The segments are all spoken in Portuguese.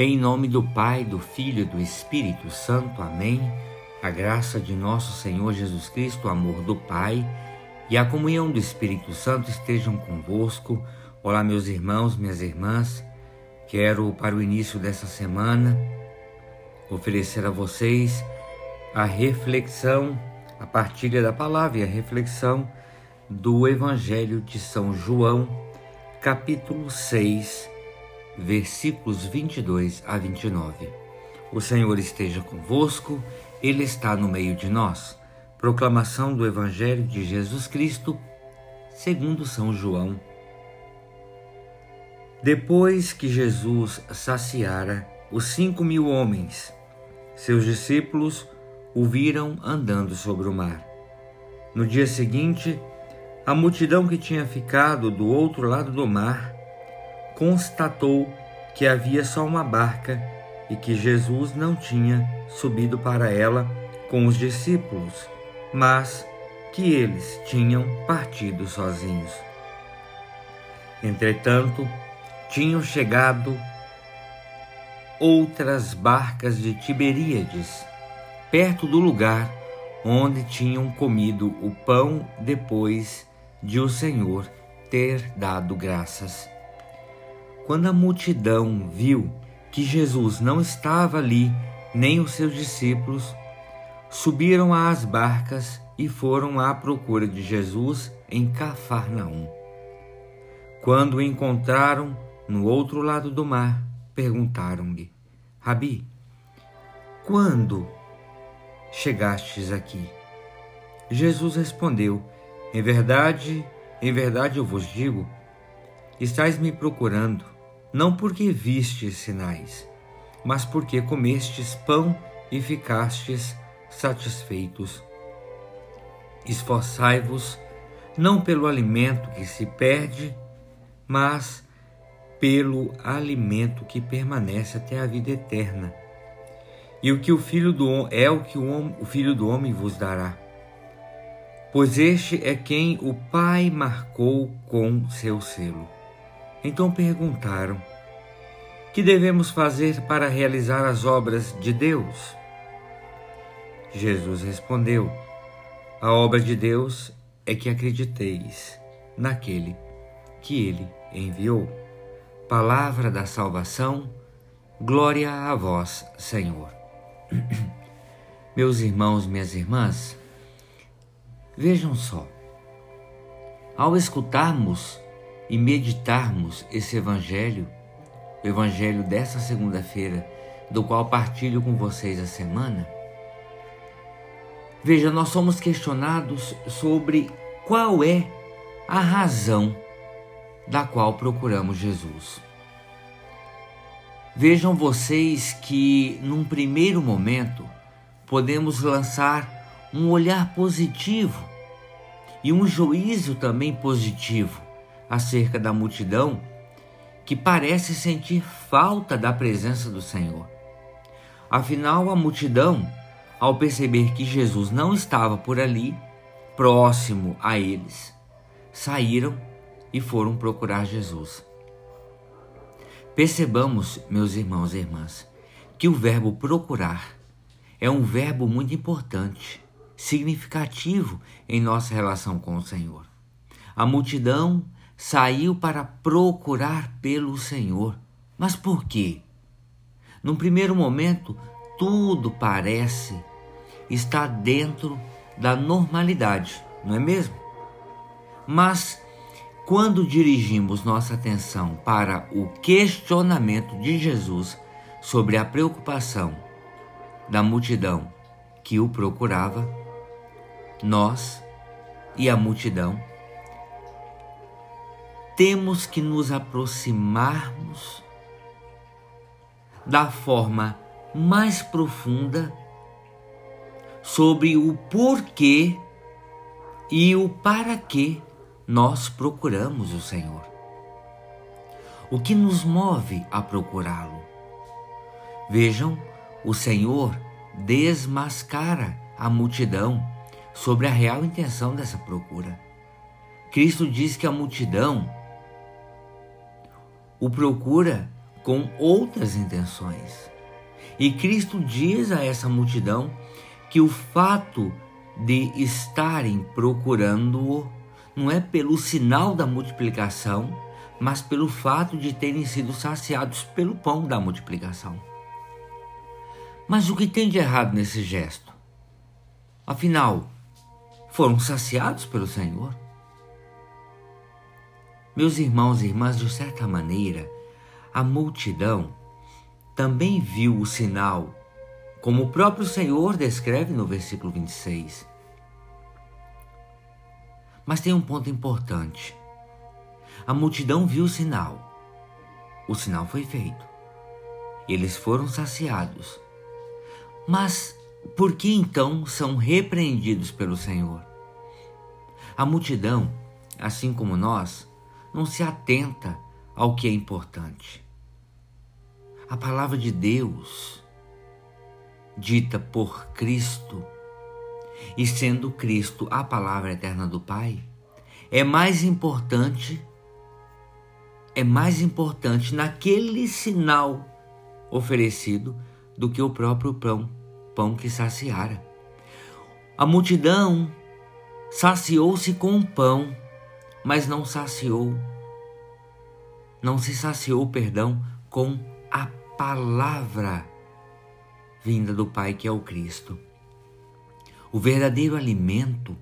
Em nome do Pai, do Filho e do Espírito Santo. Amém. A graça de nosso Senhor Jesus Cristo, o amor do Pai e a comunhão do Espírito Santo estejam convosco. Olá, meus irmãos, minhas irmãs. Quero, para o início dessa semana, oferecer a vocês a reflexão, a partilha da palavra e a reflexão do Evangelho de São João, capítulo 6 versículos 22 a 29. O Senhor esteja convosco, Ele está no meio de nós. Proclamação do Evangelho de Jesus Cristo, segundo São João. Depois que Jesus saciara os cinco mil homens, seus discípulos o viram andando sobre o mar. No dia seguinte, a multidão que tinha ficado do outro lado do mar constatou que havia só uma barca e que Jesus não tinha subido para ela com os discípulos, mas que eles tinham partido sozinhos. Entretanto, tinham chegado outras barcas de Tiberíades, perto do lugar onde tinham comido o pão depois de o Senhor ter dado graças. Quando a multidão viu que Jesus não estava ali, nem os seus discípulos, subiram às barcas e foram à procura de Jesus em Cafarnaum. Quando o encontraram no outro lado do mar, perguntaram-lhe: Rabi, quando chegastes aqui? Jesus respondeu: Em verdade, em verdade eu vos digo, estáis me procurando não porque vistes sinais, mas porque comestes pão e ficastes satisfeitos. Esforçai-vos não pelo alimento que se perde, mas pelo alimento que permanece até a vida eterna. E o que o filho do é o que o, o filho do homem vos dará. Pois este é quem o Pai marcou com seu selo. Então perguntaram: Que devemos fazer para realizar as obras de Deus? Jesus respondeu: A obra de Deus é que acrediteis naquele que ele enviou. Palavra da salvação, glória a vós, Senhor. Meus irmãos, minhas irmãs, vejam só, ao escutarmos e meditarmos esse Evangelho, o Evangelho dessa segunda-feira, do qual partilho com vocês a semana, veja, nós somos questionados sobre qual é a razão da qual procuramos Jesus. Vejam vocês que, num primeiro momento, podemos lançar um olhar positivo e um juízo também positivo acerca da multidão que parece sentir falta da presença do Senhor. Afinal, a multidão, ao perceber que Jesus não estava por ali, próximo a eles, saíram e foram procurar Jesus. Percebamos, meus irmãos e irmãs, que o verbo procurar é um verbo muito importante, significativo em nossa relação com o Senhor. A multidão saiu para procurar pelo Senhor. Mas por quê? Num primeiro momento, tudo parece estar dentro da normalidade, não é mesmo? Mas quando dirigimos nossa atenção para o questionamento de Jesus sobre a preocupação da multidão que o procurava, nós e a multidão temos que nos aproximarmos da forma mais profunda sobre o porquê e o para que nós procuramos o Senhor. O que nos move a procurá-lo? Vejam, o Senhor desmascara a multidão sobre a real intenção dessa procura. Cristo diz que a multidão o procura com outras intenções. E Cristo diz a essa multidão que o fato de estarem procurando-o não é pelo sinal da multiplicação, mas pelo fato de terem sido saciados pelo pão da multiplicação. Mas o que tem de errado nesse gesto? Afinal, foram saciados pelo Senhor? Meus irmãos e irmãs, de certa maneira, a multidão também viu o sinal, como o próprio Senhor descreve no versículo 26. Mas tem um ponto importante. A multidão viu o sinal. O sinal foi feito. Eles foram saciados. Mas por que então são repreendidos pelo Senhor? A multidão, assim como nós, não se atenta ao que é importante. A palavra de Deus, dita por Cristo, e sendo Cristo a palavra eterna do Pai, é mais importante é mais importante naquele sinal oferecido do que o próprio pão, pão que saciara. A multidão saciou-se com o pão, mas não saciou, não se saciou, perdão, com a palavra vinda do Pai que é o Cristo. O verdadeiro alimento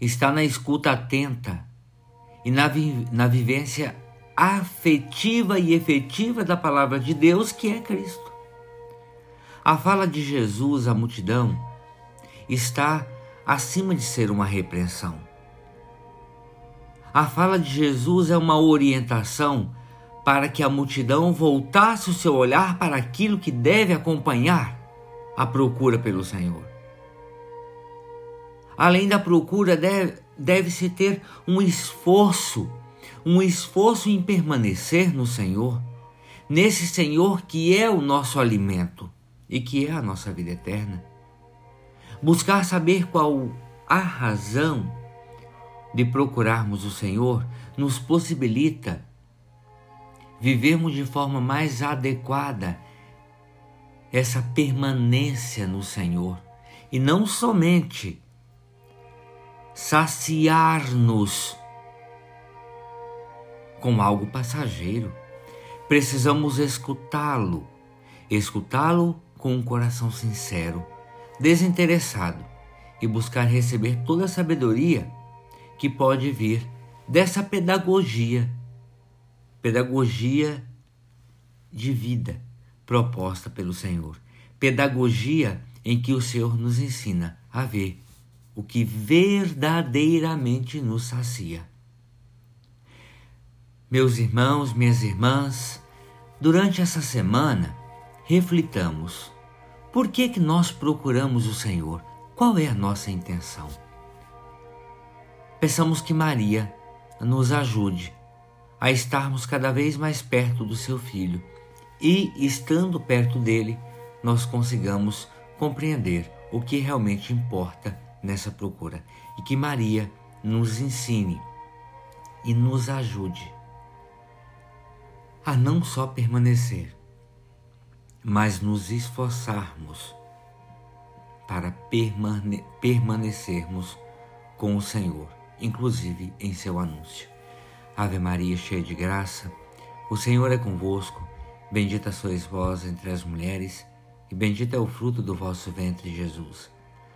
está na escuta atenta e na, vi na vivência afetiva e efetiva da palavra de Deus, que é Cristo. A fala de Jesus à multidão está acima de ser uma repreensão. A fala de Jesus é uma orientação para que a multidão voltasse o seu olhar para aquilo que deve acompanhar a procura pelo Senhor. Além da procura, deve-se deve ter um esforço um esforço em permanecer no Senhor, nesse Senhor que é o nosso alimento e que é a nossa vida eterna. Buscar saber qual a razão de procurarmos o Senhor nos possibilita vivermos de forma mais adequada essa permanência no Senhor e não somente saciar-nos com algo passageiro. Precisamos escutá-lo, escutá-lo com um coração sincero, desinteressado e buscar receber toda a sabedoria que pode vir dessa pedagogia, pedagogia de vida proposta pelo Senhor, pedagogia em que o Senhor nos ensina a ver o que verdadeiramente nos sacia. Meus irmãos, minhas irmãs, durante essa semana, reflitamos: por que, que nós procuramos o Senhor? Qual é a nossa intenção? Peçamos que Maria nos ajude a estarmos cada vez mais perto do seu filho. E, estando perto dele, nós consigamos compreender o que realmente importa nessa procura. E que Maria nos ensine e nos ajude a não só permanecer, mas nos esforçarmos para permane permanecermos com o Senhor, inclusive em seu anúncio. Ave Maria, cheia de graça, o Senhor é convosco, bendita sois vós entre as mulheres, e bendito é o fruto do vosso ventre, Jesus.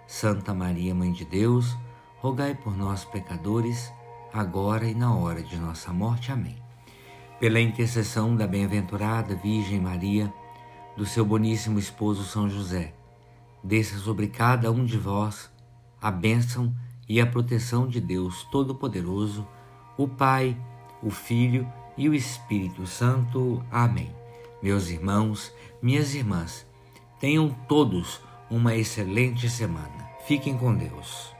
Santa Maria, Mãe de Deus, rogai por nós, pecadores, agora e na hora de nossa morte. Amém pela intercessão da bem-aventurada Virgem Maria, do seu boníssimo esposo São José, desça sobre cada um de vós a bênção e a proteção de Deus Todo-Poderoso, o Pai, o Filho e o Espírito Santo. Amém. Meus irmãos, minhas irmãs, tenham todos uma excelente semana. Fiquem com Deus.